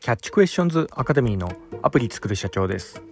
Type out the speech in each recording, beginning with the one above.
キャッチクエスチョンズアカデミーのアプリ作る社長です、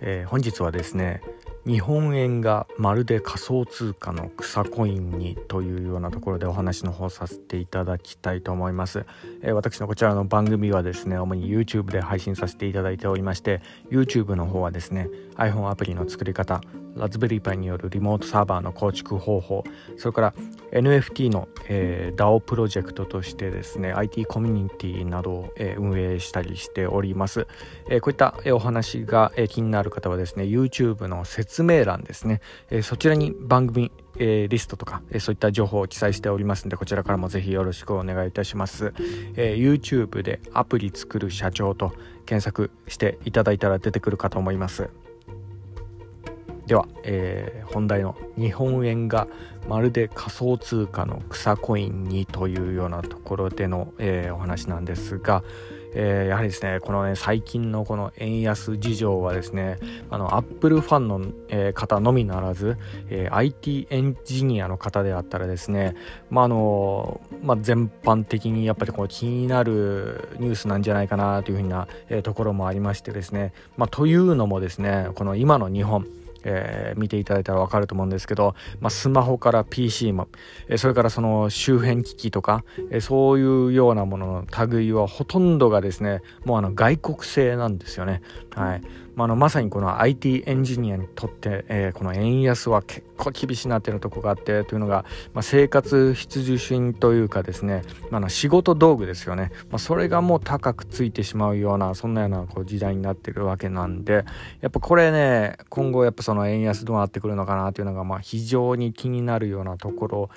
えー、本日はですね日本円がまるで仮想通貨の草コインにというようなところでお話の方させていただきたいと思います、えー、私のこちらの番組はですね主に YouTube で配信させていただいておりまして YouTube の方はですね iPhone アプリの作り方ラズベリーパイによるリモートサーバーの構築方法それから NFT の、えー、DAO プロジェクトとしてですね IT コミュニティなどを、えー、運営したりしております、えー、こういった、えー、お話が、えー、気になる方はですね YouTube の説明欄ですね、えー、そちらに番組えー、リストとか、えー、そういった情報を記載しておりますのでこちらからもぜひよろしくお願いいたします、えー、YouTube でアプリ作る社長と検索していただいたら出てくるかと思います。では、えー、本題の日本円がまるで仮想通貨の草コインにというようなところでの、えー、お話なんですが、えー、やはりですねこのね最近のこの円安事情はですねあのアップルファンの、えー、方のみならず、えー、IT エンジニアの方であったらですねまああのまあ、全般的にやっぱりこう気になるニュースなんじゃないかなというふうな、えー、ところもありましてですね、まあ、というのもですねこの今の日本えー、見ていただいたら分かると思うんですけど、まあ、スマホから PC も、えー、それからその周辺機器とか、えー、そういうようなものの類はほとんどがですねもうあの外国製なんですよね。はいまあ、あのまさにこの IT エンジニアにとって、えー、この円安は結構厳しいなっていうとこがあってというのが、まあ、生活必需品というかですね、まあ、仕事道具ですよね、まあ、それがもう高くついてしまうようなそんなようなこう時代になってるわけなんでやっぱこれね今後やっぱその円安どうなってくるのかなというのがまあ非常に気になるようなところ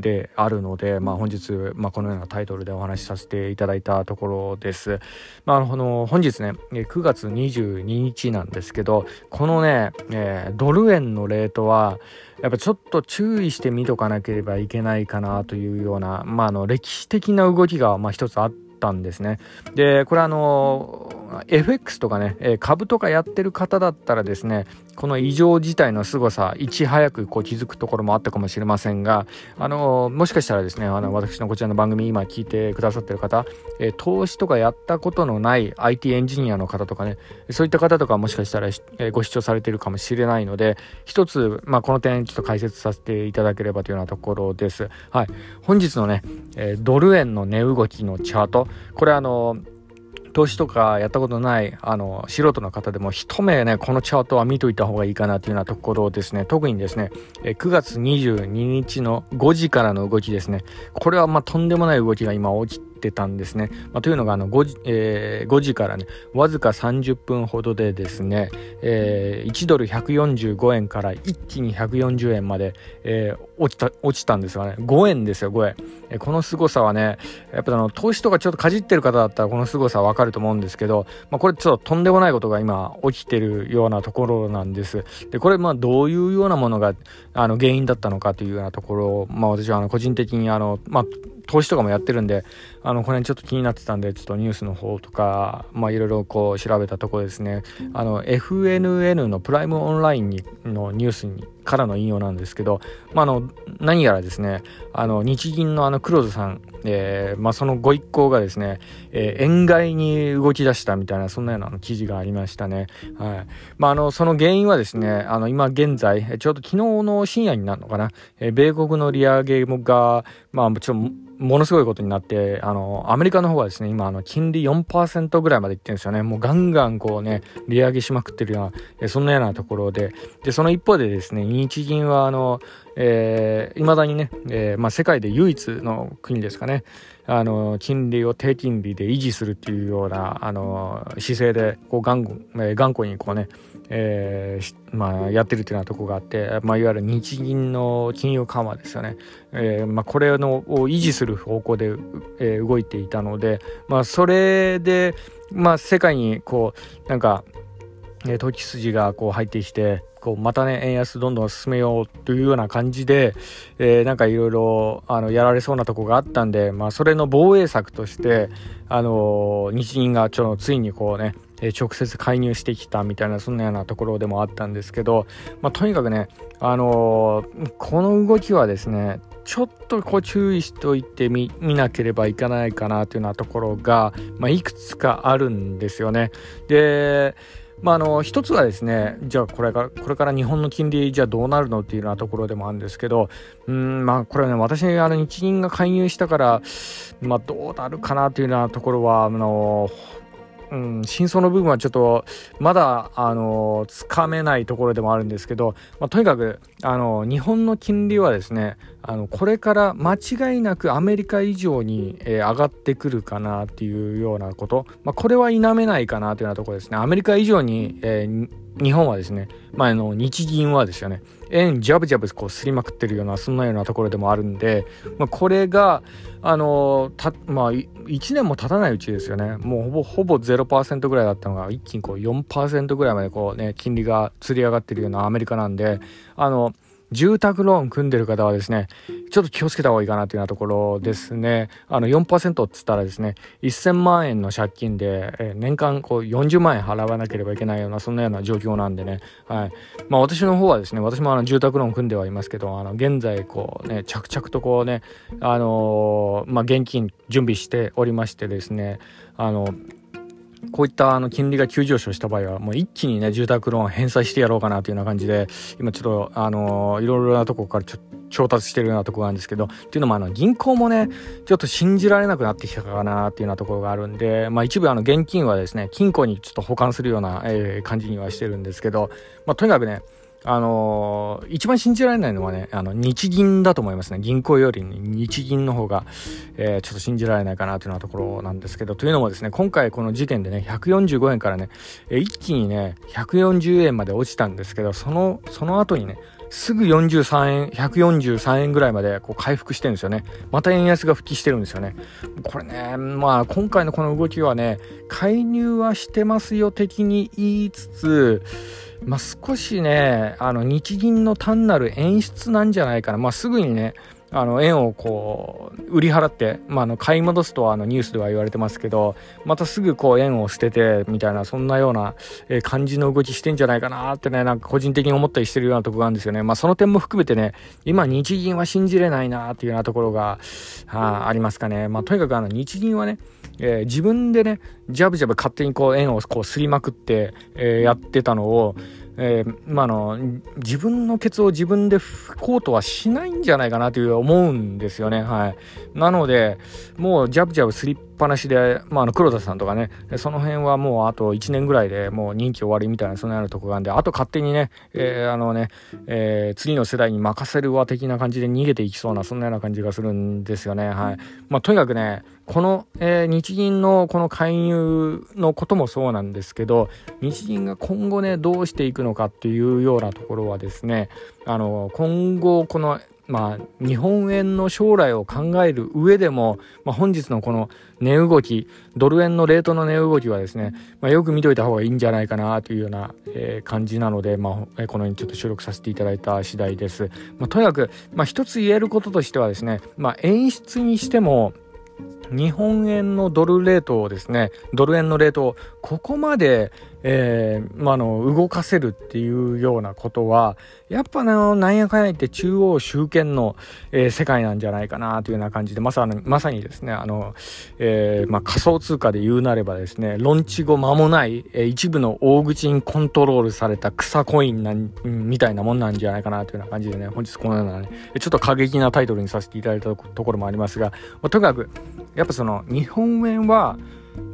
であるので、まあ、本日、まあ、このようなタイトルでお話しさせていただいたところです。まあ、あの本日ね9月22日なんですけどこのね、えー、ドル円のレートはやっぱちょっと注意して見とかなければいけないかなというような、まあ、あの歴史的な動きがまあ一つあったんですね。でこれあの FX とかね、え株とかやってる方だったらですねこの異常事態の凄さいち早くこう気づくところもあったかもしれませんがあのもしかしたらですねあの私のこちらの番組今聞いてくださってる方、え投資とかやったことのない IT エンジニアの方とかねそういった方とかもしかしたら、えご視聴されてるかもしれないので一つ、まあ、この点ちょっと解説させていただければというようなところです。はい、本日のね、えドル円の値動きのチャートこれあの投資とかやったことないあの素人の方でも一目ねこのチャートは見といた方がいいかなというようなところですね特にですね9月22日の5時からの動きですねこれはまあとんでもない動きが今起きてたんですね。まあ、というのがあの 5, 時、えー、5時からねわずか30分ほどでですね、えー、1ドル145円から一気に140円まで、えー、落ちた落ちたんですがね。5円ですよ5円、え、この凄さはねやっぱあの投資とかちょっとかじってる方だったらこの凄さわかると思うんですけど、まあ、これちょっととんでもないことが今起きてるようなところなんです。でこれまあどういうようなものがあの原因だったのかというようなところを、まあ、私はあの個人的にあの、まあ、投資とかもやってるんであのこの辺ちょっと気になってたんでちょっとニュースの方とかまあいろいろこう調べたところですね。あの FNN のプライムオンラインにのニュースにからの引用なんですけど、まあ、あの何やらですねあの日銀のあの黒田さん、えーまあ、そのご一行がですね、えー、円買いに動き出したみたいなそんなような記事がありましたね、はい。まあ、あのその原因はですねあの今現在ちょうど昨日の深夜になるのかな、えー、米国の利上げがまあもちろんものすごいことになって、あの、アメリカの方はですね、今、あの、金利4%ぐらいまでいってるんですよね。もうガンガンこうね、利上げしまくってるような、えそんなようなところで、で、その一方でですね、日銀は、あの、えー、未だにね、えー、まあ、世界で唯一の国ですかね、あの、金利を低金利で維持するっていうような、あの、姿勢で、こう、頑固、頑固にこうね、えーまあ、やってるっていうようなとこがあって、まあ、いわゆる日銀の金融緩和ですよね、えーまあ、これのを維持する方向で、えー、動いていたので、まあ、それで、まあ、世界にこうなんか、え、投機筋がこう入ってきてこうまたね円安どんどん進めようというような感じで、えー、なんかいろいろやられそうなとこがあったんで、まあ、それの防衛策として、あの日銀がちょついにこうね直接介入してきたみたいなそんなようなところでもあったんですけど、まあ、とにかくね、あのー、この動きはですねちょっとこう注意しておいてみ見なければいけないかなというようなところが、まあ、いくつかあるんですよね。でまあ、あの一つはですねじゃあこれからこれから日本の金利じゃあどうなるのっていうようなところでもあるんですけどうんまあこれはね私あの日銀が介入したからまあどうなるかなというようなところはあのうん、真相の部分はちょっとまだあのつかめないところでもあるんですけど、まあ、とにかくあの日本の金利はですねあのこれから間違いなくアメリカ以上に、えー、上がってくるかなっていうようなこと、まあ、これは否めないかなというようなところですね。アメリカ以上に、えー、日本はですね、まあ、あの日銀はですよね円ジャブジャブこうすりまくってるようなそんなようなところでもあるんで、まあ、これがあのたまあ1年も経たないうちですよね。もうほぼほぼ0%ぐらいだったのが一気にこう4%ぐらいまでこうね金利がつり上がってるようなアメリカなんであの住宅ローン組んでる方はですね、ちょっと気をつけた方がいいかなというようなところですね。あの4%っつったらですね、1000万円の借金で、え年間こう40万円払わなければいけないような、そんなような状況なんでね。はい。まあ私の方はですね、私もあの住宅ローン組んではいますけど、あの現在こうね、着々とこうね、あのー、まあ現金準備しておりましてですね、あの、こういったあの金利が急上昇した場合はもう一気にね住宅ローン返済してやろうかなというような感じで今ちょっとあのいろいろなとこからちょ調達してるようなところなんですけどっていうのもあの銀行もねちょっと信じられなくなってきたかなっていうようなところがあるんでまあ一部あの現金はですね金庫にちょっと保管するような、えー、感じにはしてるんですけどまあとにかくねあのー、一番信じられないのはね、あの、日銀だと思いますね。銀行より日銀の方が、えー、ちょっと信じられないかなというようなところなんですけど、というのもですね、今回この事件でね、145円からね、え一気にね、140円まで落ちたんですけど、その、その後にね、すぐ43円、143円ぐらいまでこう回復してるんですよね。また円安が復帰してるんですよね。これね、まあ今回のこの動きはね、介入はしてますよ的に言いつつ、まあ、少しね、あの日銀の単なる演出なんじゃないかな。まあ、すぐにね、あの円をこう売り払って、まあ、の買い戻すとはあのニュースでは言われてますけどまたすぐこう円を捨ててみたいなそんなような感じの動きしてんじゃないかなってねなんか個人的に思ったりしてるようなところがあるんですよね。まあその点も含めてね今日銀は信じれないなっていうようなところがあありますかね。まあとにかくあの日銀はねえー、自分でね、ジャブジャブ勝手にこう円をこうすりまくって、えー、やってたのを、えー、まあの自分のケツを自分で拭こうとはしないんじゃないかなという思うんですよね。はい、なのでもうジャブジャブスリッぱなしで、まあ、あの黒田さんとかねその辺はもうあと1年ぐらいでもう任期終わりみたいなそんなようなとこがあるんであと勝手にね,、えー、あのねえー、次の世代に任せるわ的な感じで逃げていきそうなそんなような感じがするんですよね。はいまあ、とにかくねこの、えー、日銀のこの介入のこともそうなんですけど日銀が今後ねどうしていくのかっていうようなところはですねあの今後このまあ、日本円の将来を考える上でも、まあ、本日のこの値動き、ドル円のレートの値動きはですね、まあ、よく見といた方がいいんじゃないかなというような、えー、感じなので、まあ、このようにちょっと収録させていただいた次第です。まあ、とにかく、まあ、一つ言えることとしてはですね、まあ、演出にしても、日本円のドルレートをですね、ドル円のレートをここまで、えー、まあの、動かせるっていうようなことは、やっぱね、なんやかんや言って中央集権の、えー、世界なんじゃないかなというような感じで、まさに、まさにですね、あの、えー、まあ仮想通貨で言うなればですね、ロンチ後間もない、えー、一部の大口にコントロールされた草コインなん、みたいなもんなんじゃないかなというような感じでね、本日このようなね、ちょっと過激なタイトルにさせていただいたところもありますが、まあ、とにかく、やっぱその、日本円は、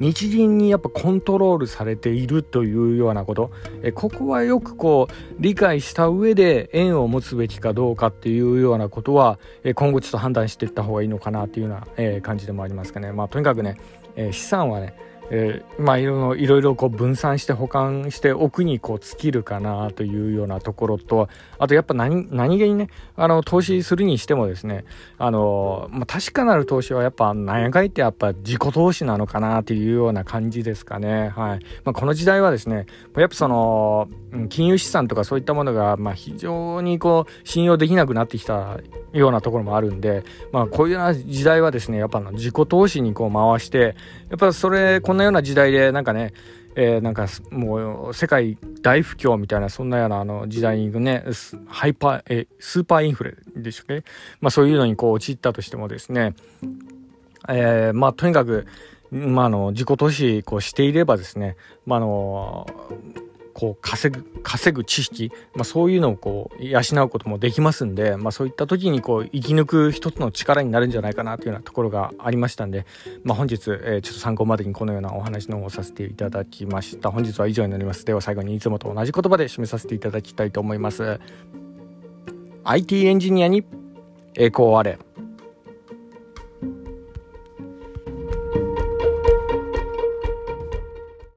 日銀にやっぱコントロールされているというようなこと。えここはよくこう理解した上で円を持つべきかどうかっていうようなことはえ今後ちょっと判断していった方がいいのかなっていうような、え感じでもありますかね。まあとにかくね、え資産はねえー、まあいろいろいろこう分散して保管しておくにこう尽きるかなというようなところとあとやっぱ何何気にねあの投資するにしてもですねあの、まあ、確かなる投資はやっぱ何やかんってやっぱ自己投資なのかなというような感じですかね。はい、まあ、この時代はですねやっぱその金融資産とかそういったものがまあ非常にこう信用できなくなってきたようなところもあるんでまあこういうような時代はですねやっぱ自己投資にこう回してやっぱそれこんなような時代でなんかねえー、なんかもう世界大不況みたいなそんなようなあの時代にねハイパー、えスーパーインフレでしたっけ、まあ、そういうのにこう陥ったとしてもですね、えー、まあとにかくまあ、の自己投資こうしていればですね、ま、あのこう稼ぐ稼ぐ知識、まあ、そういうのをこう養うこともできますんで、まあ、そういった時にこう生き抜く一つの力になるんじゃないかなというようなところがありましたんで、まあ、本日、えー、ちょっと参考までにこのようなお話の方をさせていただきました。本日は以上になります。では最後にいつもと同じ言葉で締めさせていただきたいと思います。IT エンジニアに栄光あれ。